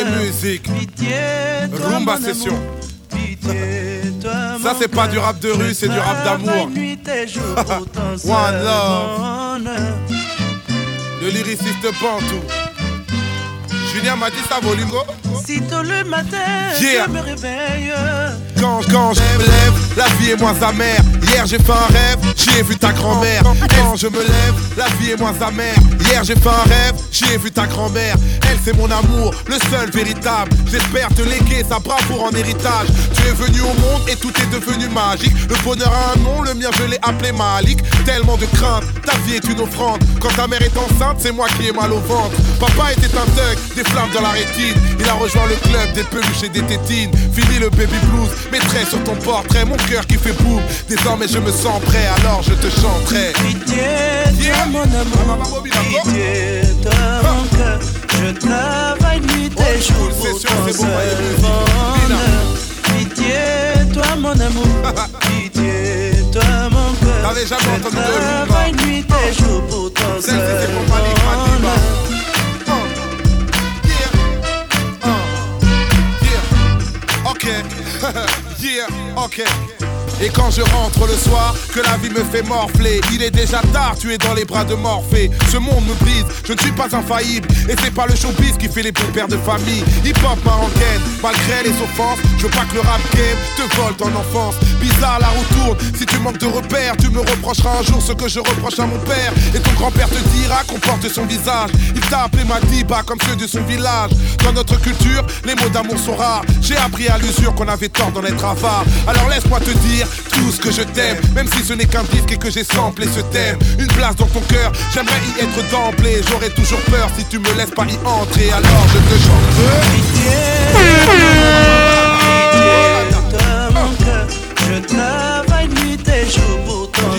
musique. Rumba session. Ça c'est pas du rap de rue, c'est du rap d'amour. One love. Le lyriciste Pantou. Julien m'a dit ça, Volingo. Sitôt le matin, je me réveille. Quand, quand je me lève, la vie est moins amère. Hier j'ai fait un rêve, j'ai vu ta grand-mère. Quand je me lève, la vie est moins amère. Hier j'ai fait un rêve, j'ai vu ta grand-mère. Elle c'est mon amour, le seul véritable. J'espère te léguer sa bravoure en héritage. Tu es venu au monde et tout est devenu magique. Le bonheur a un nom, le mien je l'ai appelé Malik. Tellement de crainte, ta vie est une offrande. Quand ta mère est enceinte, c'est moi qui ai mal au ventre. Papa était un thug, des flammes dans la rétine. Il a rejoint le club des peluches et des tétines. Fini le baby blues, mettrai sur ton portrait mon cœur qui fait boum. Désormais je me sens prêt, alors je te chanterai. Pitié, toi mon amour, pitié, toi mon cœur. Je travaille nuit et jour pour ton seul. Pitié, toi mon amour, pitié, toi mon cœur. De Je travaille nuit et jour pour yeah, ok. Et quand je rentre le soir, que la vie me fait morfler, il est déjà tard, tu es dans les bras de Morphée. Ce monde me brise, je ne suis pas infaillible. Et c'est pas le showbiz qui fait les bons pères de famille. Hip-hop marocaine, malgré les offenses, je veux pas que le rap game te vole ton enfance. Bizarre, la roue tourne, si tu manques de repères, tu me reprocheras un jour ce que je reproche à mon père. Et ton grand-père te dira qu'on porte son visage. Il t'a appelé Madiba comme ceux de son village. Dans notre culture, les mots d'amour sont rares. J'ai appris à l'usure qu'on avait tort d'en être avare. Alors laisse-moi te dire tout ce que je t'aime, même si ce n'est qu'un disque et que j'ai samplé ce thème. Une place dans ton cœur, j'aimerais y être d'emblée. J'aurais toujours peur si tu me laisses pas y entrer. Alors je te chante. Je travaille et jour pour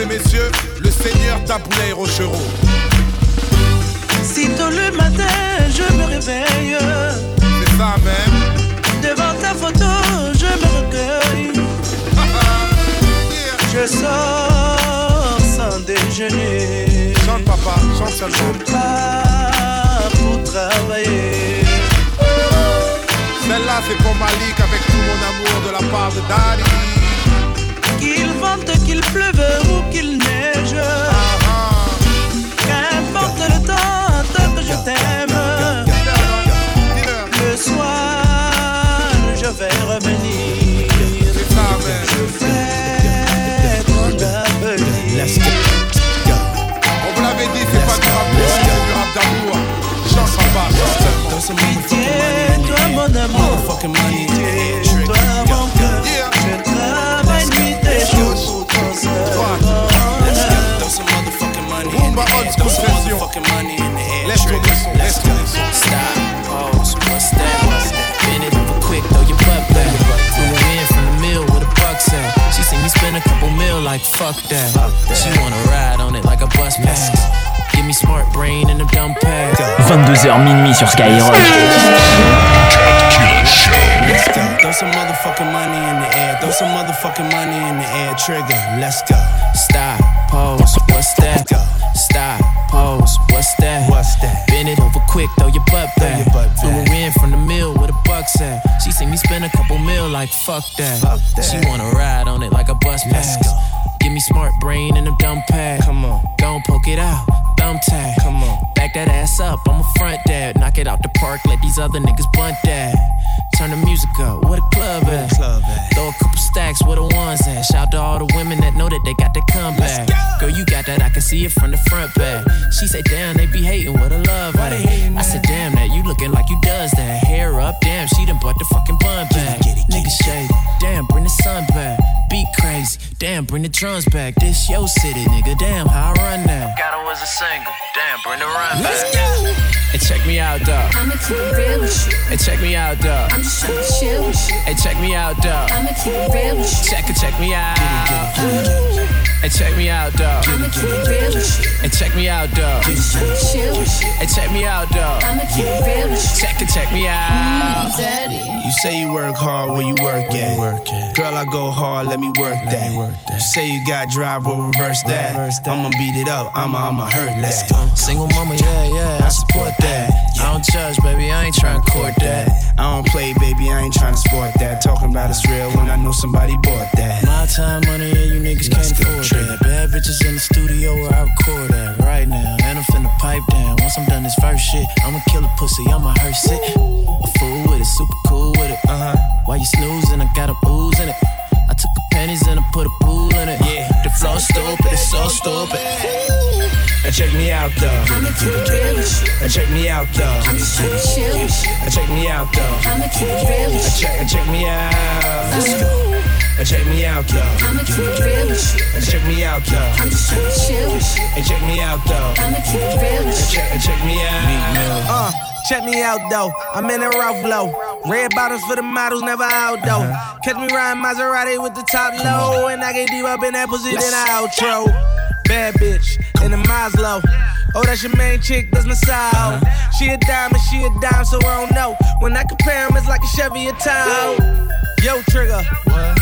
et messieurs, le Seigneur Taboulay Rochereau. Sitôt le matin, je me réveille. C'est ça même. Devant ta photo, je me recueille. Je sors sans déjeuner. Chante papa, chante seulement. Je pars pour travailler. Celle-là c'est pour Malik avec tout mon amour de la part de Daddy. Qu'il pleuve ou qu'il neige. Qu'importe le temps, que je t'aime. Le soir, je vais revenir. Spend a couple mil like fuck that. She wanna ride on it like a bus pass. Give me smart brain and a dumb pad. 22h minuit sur Skyrock. Let's some motherfucking money in the air. Throw some motherfucking money in the air. Trigger. Let's go. Stop, pose, what's that? Go, Stop, pose, what's that? What's that? Bend it over quick, throw your butt back. Throw your butt Threw back. her in from the mill with a buck at. She seen me spend a couple mil like fuck that. Fuck that. She wanna ride on it like a bus Let's pass. go. Give me smart brain and a dumb pad. Come on. Don't poke it out, thumb tag. Come on. Back that ass up, I'm a front dad. Knock it out the park, let these other niggas bunt that. Turn the music up, where the club at? club at? Throw a couple stacks, where the ones at? Shout to all the women that know that they got that comeback. Girl, you got that, I can see it from the front back. She say, damn, they be hating with a love Why at. hating, I said, damn, that you looking like you does that. Hair up, damn, she done bought the fucking bun back. get it, get Niggas shady, damn, bring the sun back. Beat crazy, damn, bring the drums back. This yo city, nigga, damn, how I run now. Got her as a single, damn, bring the run back. Hey, check me out, dog. I'ma keep it real with you. Hey, check me out, dog. I'm just tryna chill with you. Hey, check me out, dog. I'ma keep it real with you. Check it, check me out. Hey, check me out, dog. I'ma keep it real with you. Hey, check me out, dog. Chill with you. Hey, check me out, dog. I'ma keep it real with you. Check it, check me out. Mm, daddy. You say you work hard where you work at. Girl, I go hard, let me work that. work You say you got drive, we'll reverse that. I'ma beat it up, I'ma, I'ma hurt that. Single mama, yeah, yeah, I support that. I don't judge, baby, I ain't trying to court that. I don't play, baby, I ain't trying to sport that. Talking about it's real when I know somebody bought that. My time, money, and you niggas can't afford that. Bad bitches in the studio where I record at right now. And I'm finna pipe down. Once I'm done this first shit, I'ma kill a pussy, I'ma hearse it. A fool with it, super cool with it. Uh huh. While you snoozing, I got a ooze in it. I took the pennies and I put a pool in it. Yeah, the flow stupid, it's so stupid. And check me out though. I'ma keep it real with you. And check me out though. I'ma keep it chill with you. And check me out though. I'ma keep it real with you. Check and check me out. Let's go. And check me out though. I'ma keep it real with you. And check me out though. I'ma chill with you. And check me out though. I'ma keep it real with you. Check and check me out. Uh, check me out though. I'm in a rough blow. Red bottoms for the models, never out though. Catch me riding Maserati with the top low. And I get deep up in that pussy, then I outro. Bad bitch in the Maslow. Oh, that's your main chick, that's my side. She a diamond, she a dime, so I don't know. When I compare 'em, it's like a Chevy a Tahoe. Yo, Trigger,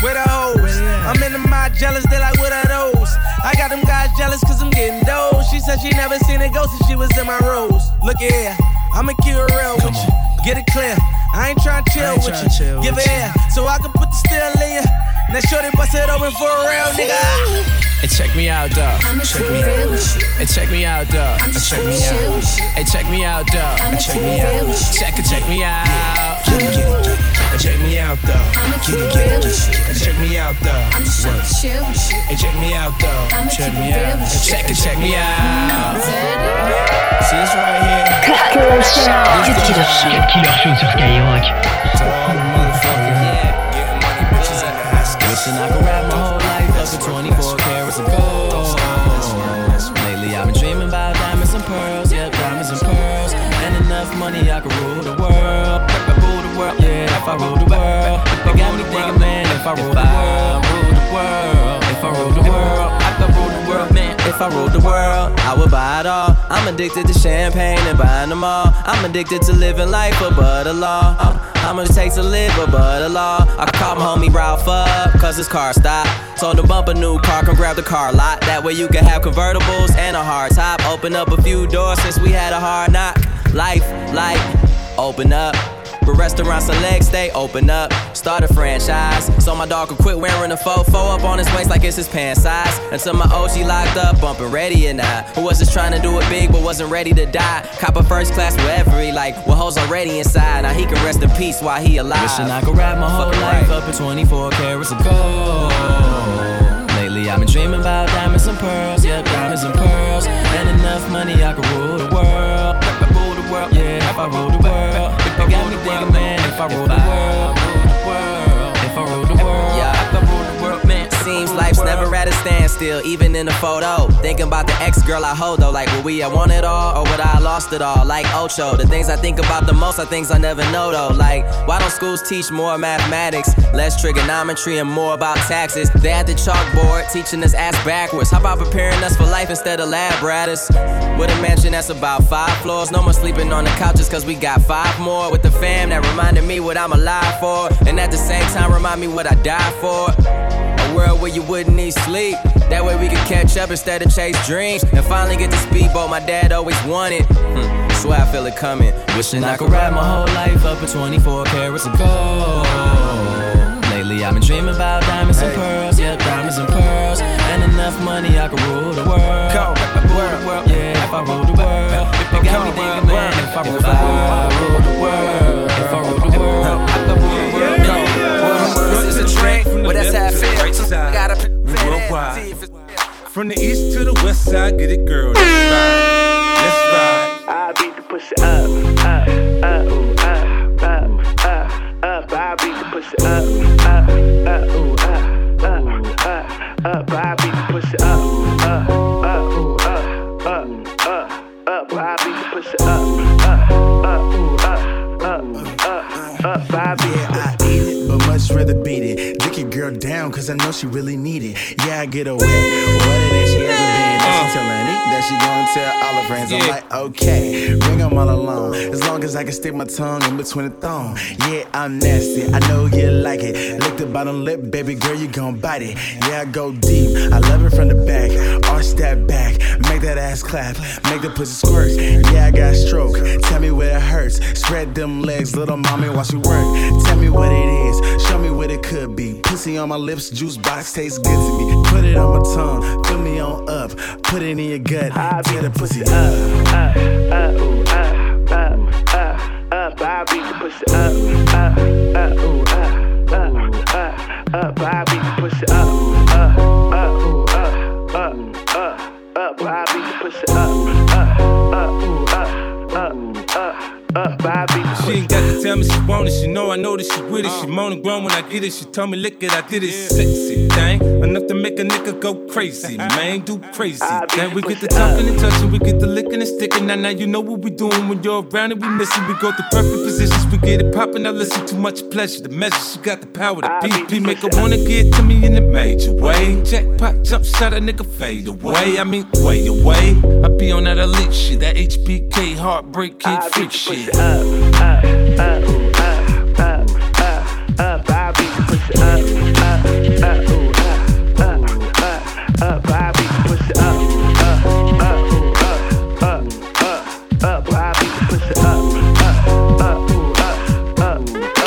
where the hoes? I'm in the mod jealous, they like, what are those? I got them guys jealous cause I'm getting those. She said she never seen a ghost since she was in my rose. Look at here, I'ma keep it real with you. Get it clear, I ain't tryna chill with you. chill Give with it here, so I can put the steel in you. Now shorty bust it open for a real nigga. Hey, check me out, uh. dog. I'ma keep it real with. Hey, check me out, uh. dog. Check me out. with. Hey, check me out, uh. dog. I'ma Check me it out. real with you. Check it, check me out. Get it, get it, get it. And check me out though. I'ma keep it real with you. And check me out though. I'm just tryna chill with you. And check me out though. I'ma keep it real with you. Check it, check me out. Daddy. See this right here? Cut Killer Show. Cut Killer Show. Cut Killer Show sur Skyrock. To all the motherfuckers, money I could rule the world. I rule the world, yeah, if I rule the world. They got me thinking, man, if I rule the world, rule the world. If I rule the world, I could rule the world, man. If I ruled the world, I would buy it all. I'm addicted to champagne and buying them all. I'm addicted to living life above the law. How much it takes to live above the law? I call my homie Ralph up, cause his car stopped. Told him bump a new car, come grab the car lot. That way you can have convertibles and a hard top. Open up a few doors since we had a hard knock. Life, like, open up. But restaurants legs stay open up. Start a franchise. So my dog could quit wearing a faux up on his waist like it's his pants size. Until my OG locked up, bumping ready and I. Who was just trying to do it big but wasn't ready to die. Cop a first class with every like, well, hoes already inside. Now he can rest in peace while he alive. Wishing I could wrap my whole Fucking life right. up in 24 carats of gold. Lately I've been dreaming about diamonds and pearls, yeah, diamonds and pearls. And enough money I could rule the world. If I rule the world, if I rule the world. Man, if I rule the world, standstill, even in a photo. Thinking about the ex girl I hold though, like would we have won it all or would I have lost it all? Like Ocho, the things I think about the most are things I never know though. Like why don't schools teach more mathematics, less trigonometry, and more about taxes? They at the chalkboard teaching us ass backwards. How about preparing us for life instead of lab ratters? With a mansion that's about five floors, no more sleeping on the couches cause we got five more. With the fam that reminded me what I'm alive for, and at the same time remind me what I died for. Where you wouldn't need sleep. That way we could catch up instead of chase dreams. And finally get the speedboat my dad always wanted. Hmm, swear I feel it coming. Wishing I could wrap my whole life up in 24 carats of gold. Lately I've been dreaming about diamonds and pearls. Yeah, diamonds and pearls. And enough money I could rule the world. If I rule the world, yeah, if I rule the world. They got me thinking, man, if I rule the world, rule the world. If I rule the world, trick, but that's how I gotta pick Worldwide. see if it's From the east to the west side, get it, girl. Let's ride. Let's ride. I beat the pussy up, up, up, ooh, up, up, up, up. I beat the pussy up, up, up, ooh, up, up, up, up. I beat the pussy up, up, up, ooh, up, up, up, up. I beat the pussy up, up, up, ooh, up, up, up, up. I beat it. I eat it, much rather beat it. Dick your girl down, cause I know she really need it. Yeah, I get her wet. Wetter than she ever been. She tellin' She gonna tell all her friends. I'm like, okay, bring them all along. As long as I can stick my tongue in between the thong. Yeah, I'm nasty. I know you like it. Lick the bottom lip, baby girl, you gon' bite it. Yeah, I go deep. I love it from the back. Arch that back. Make that ass clap. Make the pussy squirt. Yeah, I got stroke. Tell me where it hurts. Spread them legs, little mommy, while she work. Tell me what it is. Show me what it could be. Pussy on my lips, juice box tastes good to me. Put it on my tongue. Fill me on up. Put it in your gut. Tear the pussy up. up, up, ooh, up, up, up, up. I beat the pussy up, up, up, ooh, up, up, up, up. I beat the pussy up, up, up, ooh, up, up, up, up. I beat the pussy up, up, up, ooh, up, up, up, up. I beat the She ain't got to tell me she want it. She know I know that she with it. She moaning grown when I get it. She told me lick it, I did it. Sexy thing, enough to make a nigga go crazy. Man, do crazy. Then we get the talking and touching, we get the licking and sticking. Now, now you know what we doing when you're around and we missing. We go through perfect positions, we get it popping. I listen too much pleasure. The measure, she got the power. The PP make her wanna get to me in a major way. Jackpot jump shot, a nigga fade away. I mean, way away. I be on that elite shit, that HBK heartbreak kid freak shit. up, up, up, up,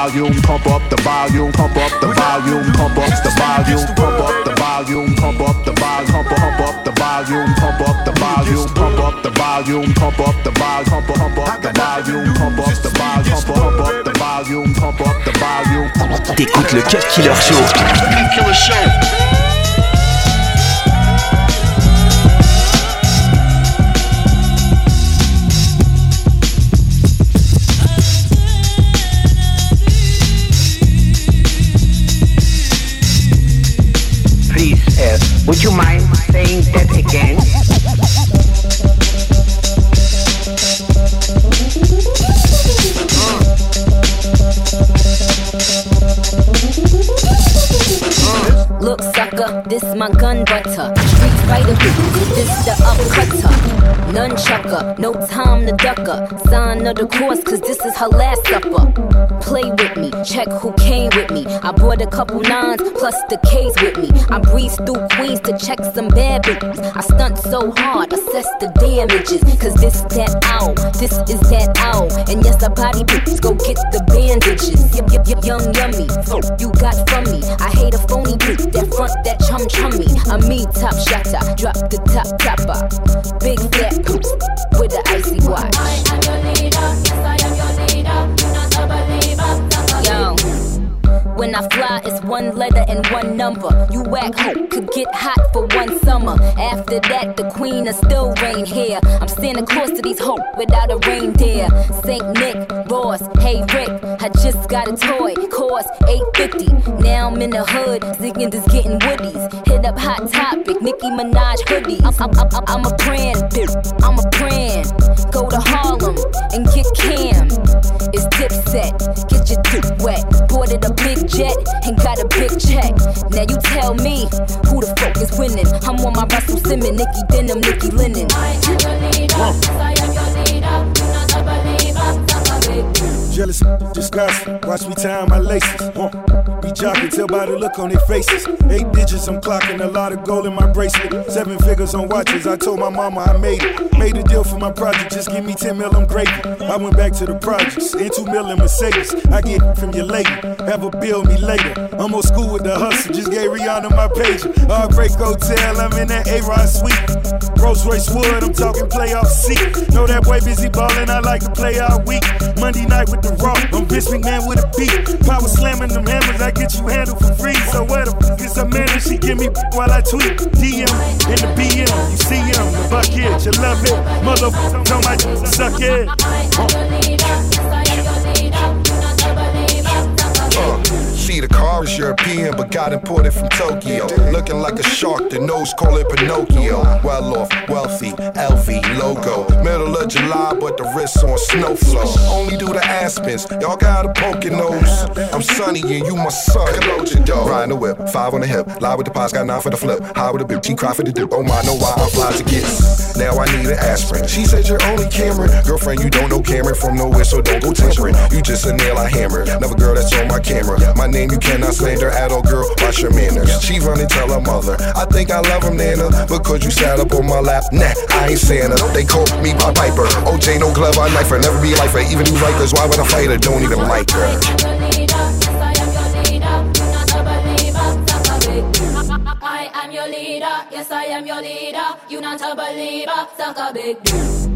Volume, pump up the volume, pump up the volume, pump up the volume, pump up the volume, pump up the volume, pump pump up the volume, pump up the volume, pump up the volume, pump up the volume, pump pump up the volume, pump up the volume, pump up the volume, pump up the volume. T'écoutes le Cut Killer Show. Please, would you mind saying that again? Look, sucker, this my gun butter. Street fighter, this the upcutter. Nunchucker, no time to ducker. Sign of the course, cause this is her last supper. Play with me, check who came with me. I brought a couple nines plus the K's with me. I breeze through Queens to check some bad bitches. I stunt so hard, assess the damages. Cause this that owl, this is that owl. And yes, a body bitch, go get the bandages. Yep, yep, young yummy. You got from me. I hate a phony bitch that front that chum chummy. I'm me top shatter, drop the top topper. Big poops with the icy watch. I am your leader, yes I am When I fly, it's one letter and one number. You whack hope could get hot for one summer. After that, the queen will still reign here. I'm Santa Claus to these hope without a reindeer. Saint Nick, Ross, hey Rick, I just got a toy, cost 850. Now I'm in the hood, singing this getting woodies. Hit up Hot Topic, Nicki Minaj hoodies. I'm, I'm, I'm, I'm a brand, bitch. I'm a brand. Go to Harlem and get Cam. It's dipset, get your dip wet. Boarded a big jet and got a big check. Now you tell me who the fuck is winning. I'm on my Russell Simmons, Nicky Denim, Nicky Lennon. Jealous, disgusting. Watch me tie my laces. Uh, be jockey, tell by the look on their faces. Eight digits, I'm clocking a lot of gold in my bracelet. Seven figures on watches. I told my mama I made it. Made a deal for my project. Just give me 10 mil, I'm gravy. I went back to the projects. In two mil in Mercedes. I get from your lady. Have a bill me later. I'm old school with the hustle. Just gave Rihanna my page. Heartbreak Hotel. I'm in that A-Rod suite. Rolls Royce Wood. I'm talking playoff seat. Know that boy busy ballin'. I like to play all week. Monday night with the raw. I'm Vince McMahon with a beat. Power slamming them hammers. I get you handled for free. So where the is a man? And she give me while I tweet. DM in the BM. You see him. The bucket. You love it. Motherfucker on my suck it. Uh, see, the car is European, but got imported from Tokyo. Looking like a shark, the nose call it Pinocchio. Well off, wealthy, LV logo. Middle of July, but the wrists on snow flow. Only do the Aspens, y'all got a poking nose. I'm sunny and you my son. Riding the whip, five on the hip. Lie with the pots, got nine for the flip. High with the bip, she cry for the dip. Oh my, know why I'm fly to get. Now I need an aspirin. She said you're only Cameron. Girlfriend, you don't know Cameron from nowhere, so don't go tampering. You just a nail I hammer. Never girl that's on my camera. My name you cannot slander at all, girl. Watch your manners. She run and tell her mother. I think I love him, Nana. Because you sat up on my lap. Nah, I ain't Santa. They call me my Piper. OJ, no glove, I knife her. Never be lifer. Even do Rikers. Why would I fight her? Don't even like her. I am your leader, yes I am your leader. You not a believer, suck a big dick.